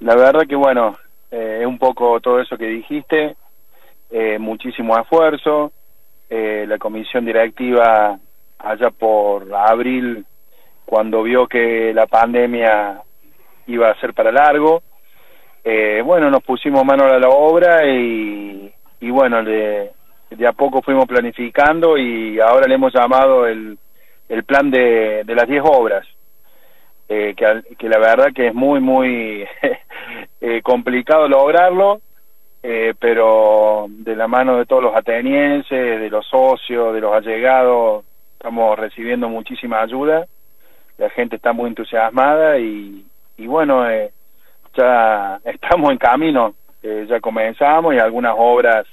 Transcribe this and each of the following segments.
La verdad que bueno, eh, es un poco todo eso que dijiste, eh, muchísimo esfuerzo, eh, la comisión directiva allá por abril, cuando vio que la pandemia iba a ser para largo, bueno, nos pusimos mano a la obra y, y bueno, de, a poco fuimos planificando y ahora le hemos llamado el, el plan de, de las 10 obras. Eh, que, la verdad que es muy, muy eh, complicado lograrlo, eh, pero de la mano de todos los atenienses, de los socios, de los allegados, estamos recibiendo muchísima ayuda, la gente está muy entusiasmada y, y bueno, ya estamos en camino, ya comenzamos y algunas obras,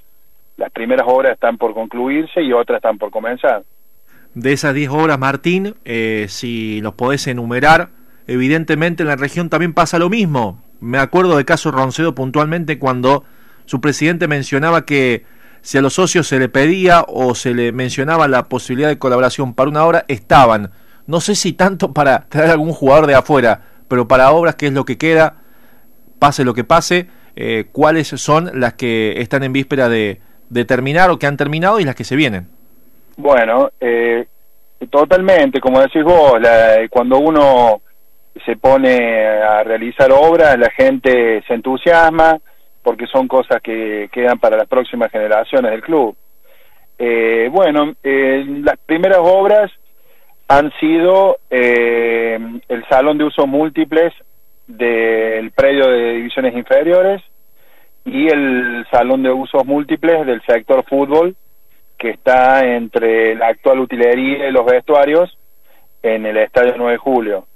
las primeras obras están por concluirse y otras están por comenzar. De esas 10 obras, Martín, si los podés enumerar, evidentemente en la región también pasa lo mismo. Me acuerdo de caso Roncedo puntualmente cuando su presidente mencionaba que si a los socios se le pedía o se le mencionaba la posibilidad de colaboración para una obra, estaban. No sé si tanto para traer algún jugador de afuera, pero para obras, que es lo que queda, pase lo que pase, eh, cuáles son las que están en víspera de, terminar o que han terminado y las que se vienen. Bueno, eh, totalmente, como decís vos, cuando uno se pone a realizar obras, la gente se entusiasma porque son cosas que quedan para las próximas generaciones del club. Eh, bueno, eh, las primeras obras han sido eh, el salón de uso múltiples del predio de divisiones inferiores y el salón de usos múltiples del sector fútbol que está entre la actual utilería y los vestuarios en el Estadio 9 de Julio.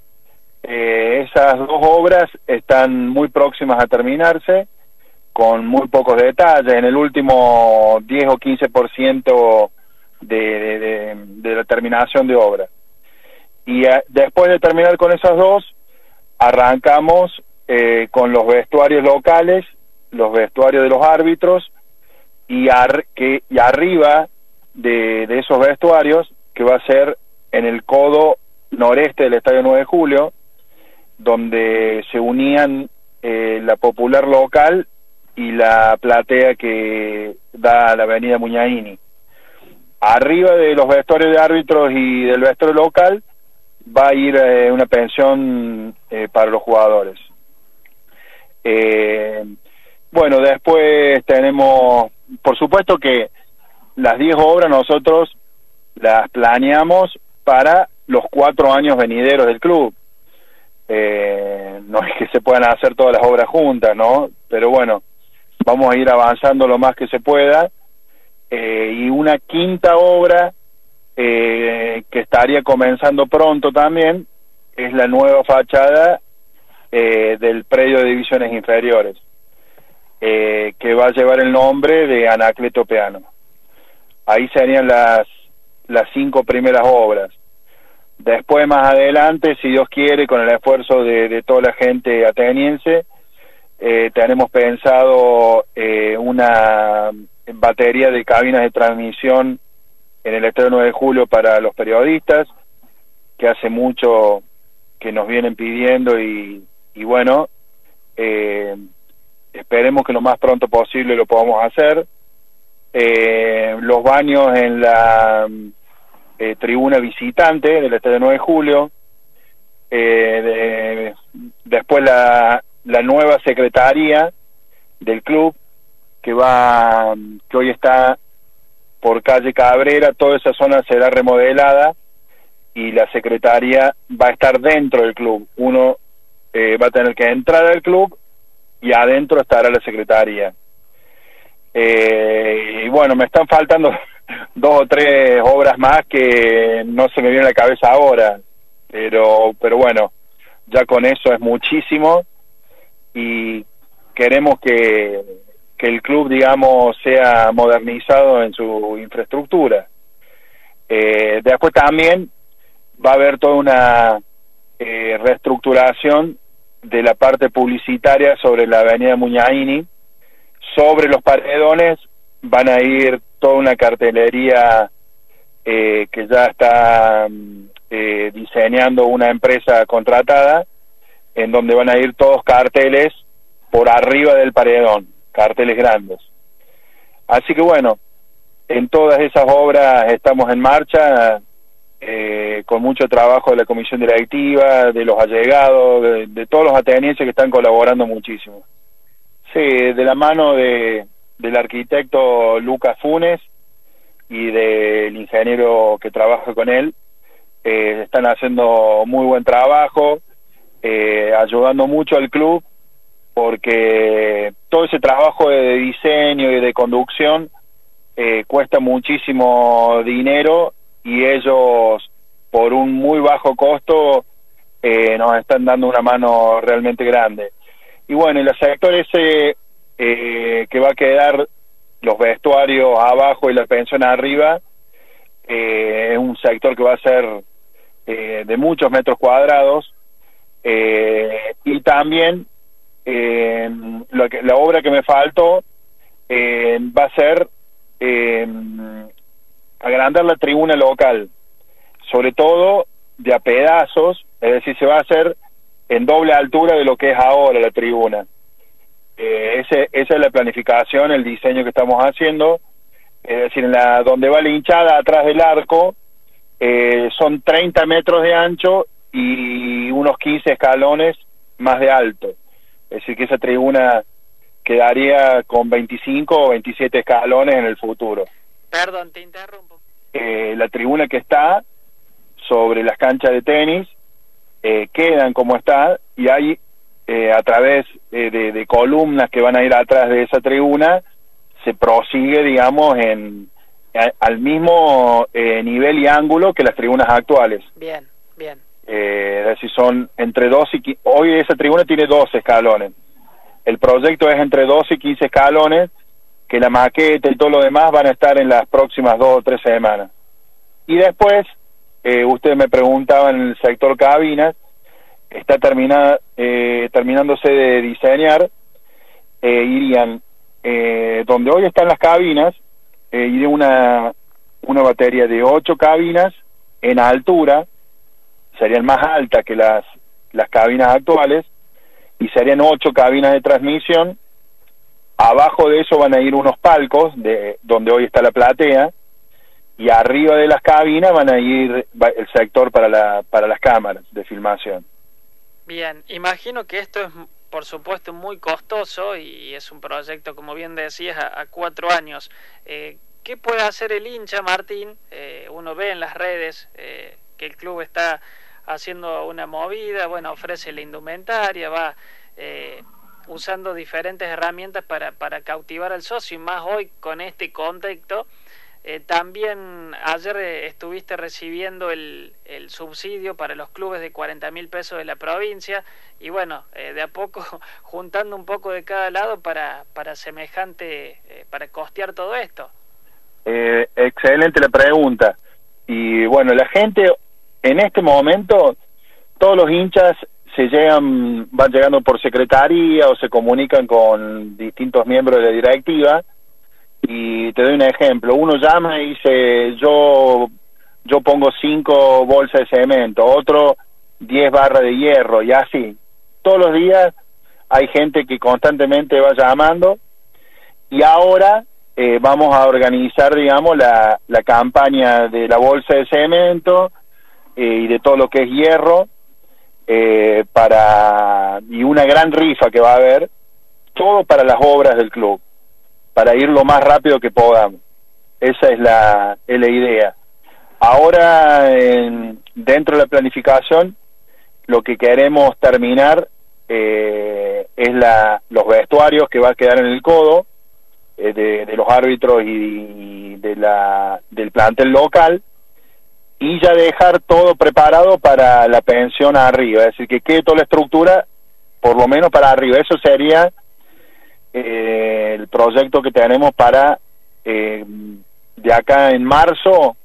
Eh, esas dos obras están muy próximas a terminarse, con muy pocos detalles. En el último 10 o 15% de, de, de, la terminación de obra. Y eh, después de terminar con esas dos, arrancamos eh, con los vestuarios locales, los vestuarios de los árbitros, y, que, y arriba de, de esos vestuarios, que va a ser en el codo noreste del Estadio 9 de Julio, donde se unían eh, la popular local y la platea que da a la avenida Muñaini. Arriba de los vestuarios de árbitros y del vestuario local va a ir eh, una pensión eh, para los jugadores. bueno, después tenemos, por supuesto que las 10 obras nosotros las planeamos para los cuatro años venideros del club eh, no es que se puedan hacer todas las obras juntas, ¿no? Pero bueno, vamos a ir avanzando lo más que se pueda. Eh, y una quinta obra eh, que estaría comenzando pronto también es la nueva fachada del predio de divisiones inferiores, que va a llevar el nombre de Anacleto Peano. Ahí serían las, las cinco primeras obras. Después, más adelante, si Dios quiere, con el esfuerzo de, toda la gente ateniense, eh, tenemos pensado eh, una batería de cabinas de transmisión en el Estadio 9 de Julio para los periodistas, que hace mucho que nos vienen pidiendo y, bueno, eh, esperemos que lo más pronto posible lo podamos hacer. los baños en la eh, tribuna visitante del Estadio 9 de Julio, eh, después la, la nueva secretaría del club que va que hoy está por calle Cabrera, toda esa zona será remodelada y la secretaría va a estar dentro del club. Uno eh, va a tener que entrar al club y adentro estará la secretaría. y bueno, me están faltando dos o tres obras más que no se me viene a la cabeza ahora, pero, pero bueno, ya con eso es muchísimo y queremos que, que el club, digamos, sea modernizado en su infraestructura. Eh, después también va a haber toda una eh, reestructuración de la parte publicitaria sobre la avenida Muñaini. Sobre los paredones van a ir toda una cartelería eh, que ya está mm, eh, diseñando una empresa contratada, en donde van a ir todos carteles por arriba del paredón, carteles grandes. Así que bueno, en todas esas obras estamos en marcha, eh, con mucho trabajo de la comisión directiva, de los allegados, de, todos los atenienses que están colaborando muchísimo. Sí, de la mano de, del arquitecto Lucas Funes y del ingeniero que trabaja con él, eh, están haciendo muy buen trabajo, eh, ayudando mucho al club, porque todo ese trabajo de diseño y de conducción eh, cuesta muchísimo dinero y ellos por un muy bajo costo eh, nos están dando una mano realmente grande. Y bueno, el sector ese eh, que va a quedar los vestuarios abajo y la pensión arriba, eh, es un sector que va a ser de muchos metros cuadrados y también lo que, la obra que me faltó va a ser agrandar la tribuna local, sobre todo de a pedazos, es decir, se va a hacer en doble altura de lo que es ahora la tribuna. Eh, ese, esa es la planificación, el diseño que estamos haciendo, es decir, en la, donde va la hinchada atrás del arco, eh, son 30 metros de ancho y unos 15 escalones más de alto. Es decir, que esa tribuna quedaría con 25 o 27 escalones en el futuro. Perdón, te interrumpo. Eh, la tribuna que está sobre las canchas de tenis eh, quedan como está y hay eh, a través de, columnas que van a ir atrás de esa tribuna se prosigue digamos en al mismo nivel y ángulo que las tribunas actuales. Bien bien. Es decir son entre 12 y hoy esa tribuna tiene 12 escalones. El proyecto es entre 12 y 15 escalones que la maqueta y todo lo demás van a estar en las próximas dos o tres semanas. Y después, eh, ustedes me preguntaban en el sector cabinas, está terminada, eh, terminándose de diseñar, eh, irían eh, donde hoy están las cabinas, eh, iría una, una batería de ocho cabinas en altura, serían más altas que las, las cabinas actuales, y serían ocho cabinas de transmisión Abajo de eso van a ir unos palcos de donde hoy está la platea y arriba de las cabinas van a ir el sector para la para las cámaras de filmación. Bien, imagino que esto es por supuesto muy costoso y es un proyecto, como bien decías, a, cuatro años. Eh, ¿Qué puede hacer el hincha, Martín? Eh, uno ve en las redes eh, que el club está haciendo una movida, bueno, ofrece la indumentaria, va eh, usando diferentes herramientas para, para cautivar al socio y más hoy con este contexto. Eh, también ayer eh, estuviste recibiendo el, el, subsidio para los clubes de 40 mil pesos de la provincia y bueno, eh, de a poco juntando un poco de cada lado para, para semejante, para costear todo esto. excelente la pregunta. Y bueno, la gente en este momento, todos los hinchas se llegan, van llegando por secretaría o se comunican con distintos miembros de la directiva y te doy un ejemplo, uno llama y dice yo yo pongo cinco bolsas de cemento, otro diez barras de hierro y así. Todos los días hay gente que constantemente va llamando y ahora eh, vamos a organizar, digamos, la, la campaña de la bolsa de cemento eh, y de todo lo que es hierro eh, para y una gran rifa que va a haber, todo para las obras del club, para ir lo más rápido que podamos. Esa es la, es la idea. Ahora, dentro de la planificación, lo que queremos terminar eh, es la, los vestuarios que va a quedar en el codo eh, de, de, los árbitros y de la, del plantel local y ya dejar todo preparado para la pensión arriba, es decir, que quede toda la estructura por lo menos para arriba. Eso sería eh, el proyecto que tenemos para eh, de acá en marzo,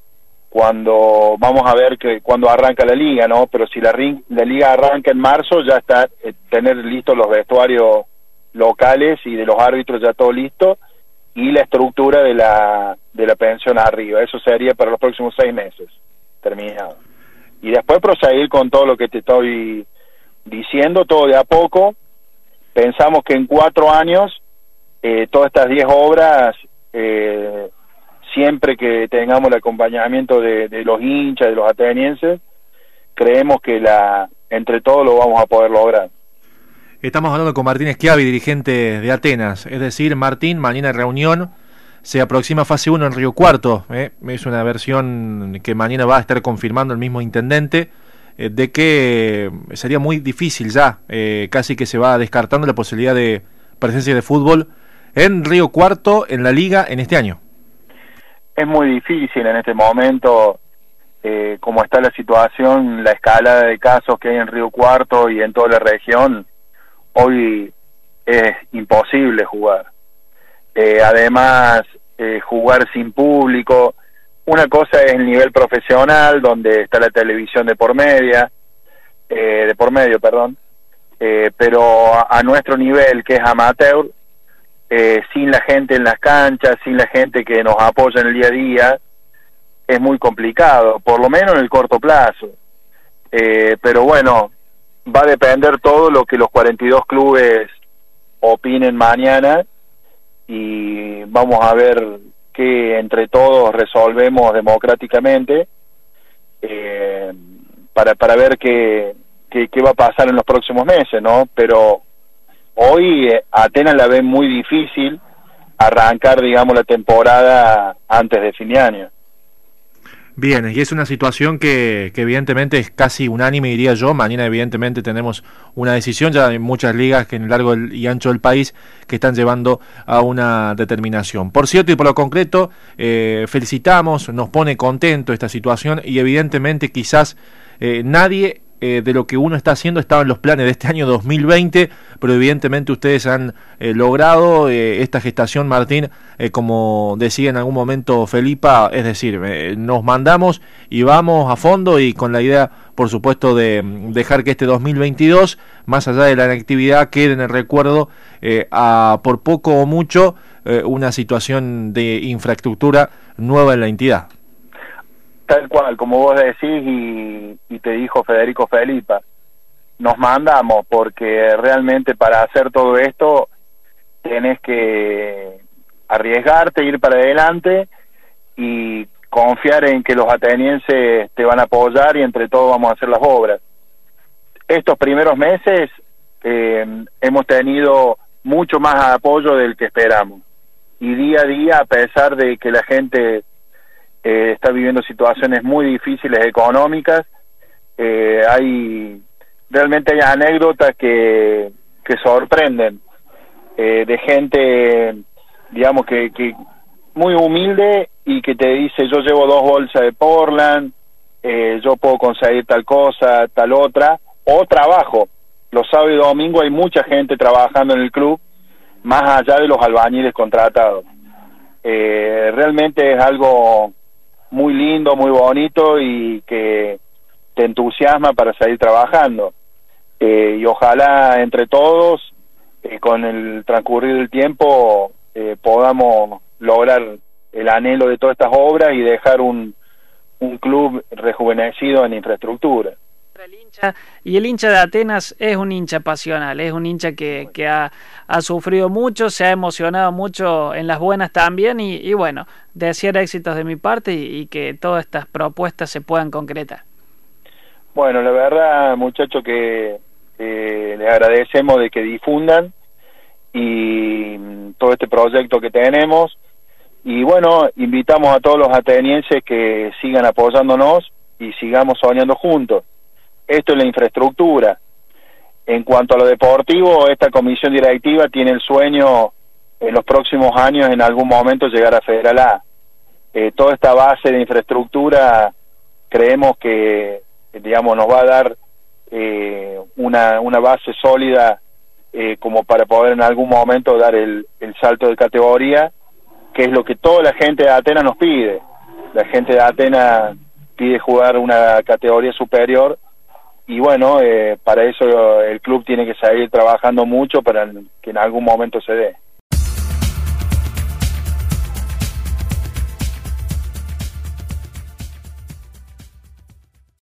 cuando vamos a ver que cuando arranca la liga, ¿no? Pero si la, liga arranca en marzo, ya está eh, tener listos los vestuarios locales y de los árbitros ya todo listo y la estructura de la de la pensión arriba. Eso sería para los próximos seis meses terminado. Y después proseguir con todo lo que te estoy diciendo, todo de a poco, pensamos que en cuatro años eh, todas estas diez obras, eh, siempre que tengamos el acompañamiento de, los hinchas, de los atenienses, creemos que la entre todos lo vamos a poder lograr. Estamos hablando con Martín Esquiavi, dirigente de Atenas. Es decir, Martín, mañana reunión, se aproxima fase 1 en Río Cuarto. ¿eh? Es una versión que mañana va a estar confirmando el mismo intendente, eh, de que sería muy difícil ya, eh, casi que se va descartando la posibilidad de presencia de fútbol en Río Cuarto en la liga en este año. Es muy difícil en este momento, eh, como está la situación, la escala de casos que hay en Río Cuarto y en toda la región, hoy es imposible jugar. Eh, además, eh, jugar sin público, una cosa es el nivel profesional, donde está la televisión de por media, eh, de por medio, perdón, eh, pero a, nuestro nivel, que es amateur, eh, sin la gente en las canchas, sin la gente que nos apoya en el día a día, es muy complicado, por lo menos en el corto plazo. pero bueno, va a depender todo lo que los 42 clubes opinen mañana y vamos a ver que entre todos resolvemos democráticamente eh, para, para ver qué, qué, va a pasar en los próximos meses, ¿no? Pero hoy eh, Atenas la ve muy difícil arrancar, digamos, la temporada antes de fin de año. Bien, y es una situación que, que, evidentemente es casi unánime, diría yo. Mañana evidentemente tenemos una decisión, ya hay muchas ligas que en el largo y ancho del país que están llevando a una determinación. Por cierto, y por lo concreto, eh, felicitamos, nos pone contento esta situación y evidentemente quizás eh, nadie eh, de lo que uno está haciendo estaba en los planes de este año 2020, pero evidentemente ustedes han eh, logrado eh, esta gestación, Martín, como decía en algún momento Felipa, es decir, nos mandamos y vamos a fondo y con la idea, por supuesto, de mm, dejar que este 2022, más allá de la actividad, quede en el recuerdo a por poco o mucho una situación de infraestructura nueva en la entidad. Tal cual, como vos decís y, te dijo Federico Felipa, nos mandamos porque realmente para hacer todo esto tenés que arriesgarte, ir para adelante y confiar en que los atenienses te van a apoyar y entre todos vamos a hacer las obras. Estos primeros meses eh, hemos tenido mucho más apoyo del que esperamos y día a día, a pesar de que la gente eh, está viviendo situaciones muy difíciles económicas. Eh, hay realmente hay anécdotas que, que sorprenden eh, de gente, digamos que, que muy humilde y que te dice yo llevo dos bolsas de Portland, yo puedo conseguir tal cosa, tal otra, o trabajo. Los sábados y domingos hay mucha gente trabajando en el club, más allá de los albañiles contratados. realmente es algo muy lindo, muy bonito y que te entusiasma para seguir trabajando. Eh, y ojalá entre todos, eh, con el transcurrir del tiempo, eh, podamos lograr el anhelo de todas estas obras y dejar un, un club rejuvenecido en infraestructura y el hincha de Atenas es un hincha pasional, es un hincha que, que ha, ha, sufrido mucho, se ha emocionado mucho en las buenas también y, bueno, desear éxitos de mi parte y, que todas estas propuestas se puedan concretar. Bueno, la verdad, muchachos, que eh, les agradecemos de que difundan y mm, todo este proyecto que tenemos. Y bueno, invitamos a todos los atenienses que sigan apoyándonos y sigamos soñando juntos esto es la infraestructura. En cuanto a lo deportivo, esta comisión directiva tiene el sueño en los próximos años en algún momento llegar a Federal A. Eh, toda esta base de infraestructura creemos que, digamos, nos va a dar eh, una, una base sólida eh, como para poder en algún momento dar el, el salto de categoría, que es lo que toda la gente de Atenas nos pide. La gente de Atenas pide jugar una categoría superior y bueno, eh, para eso el club tiene que seguir trabajando mucho para que en algún momento se dé.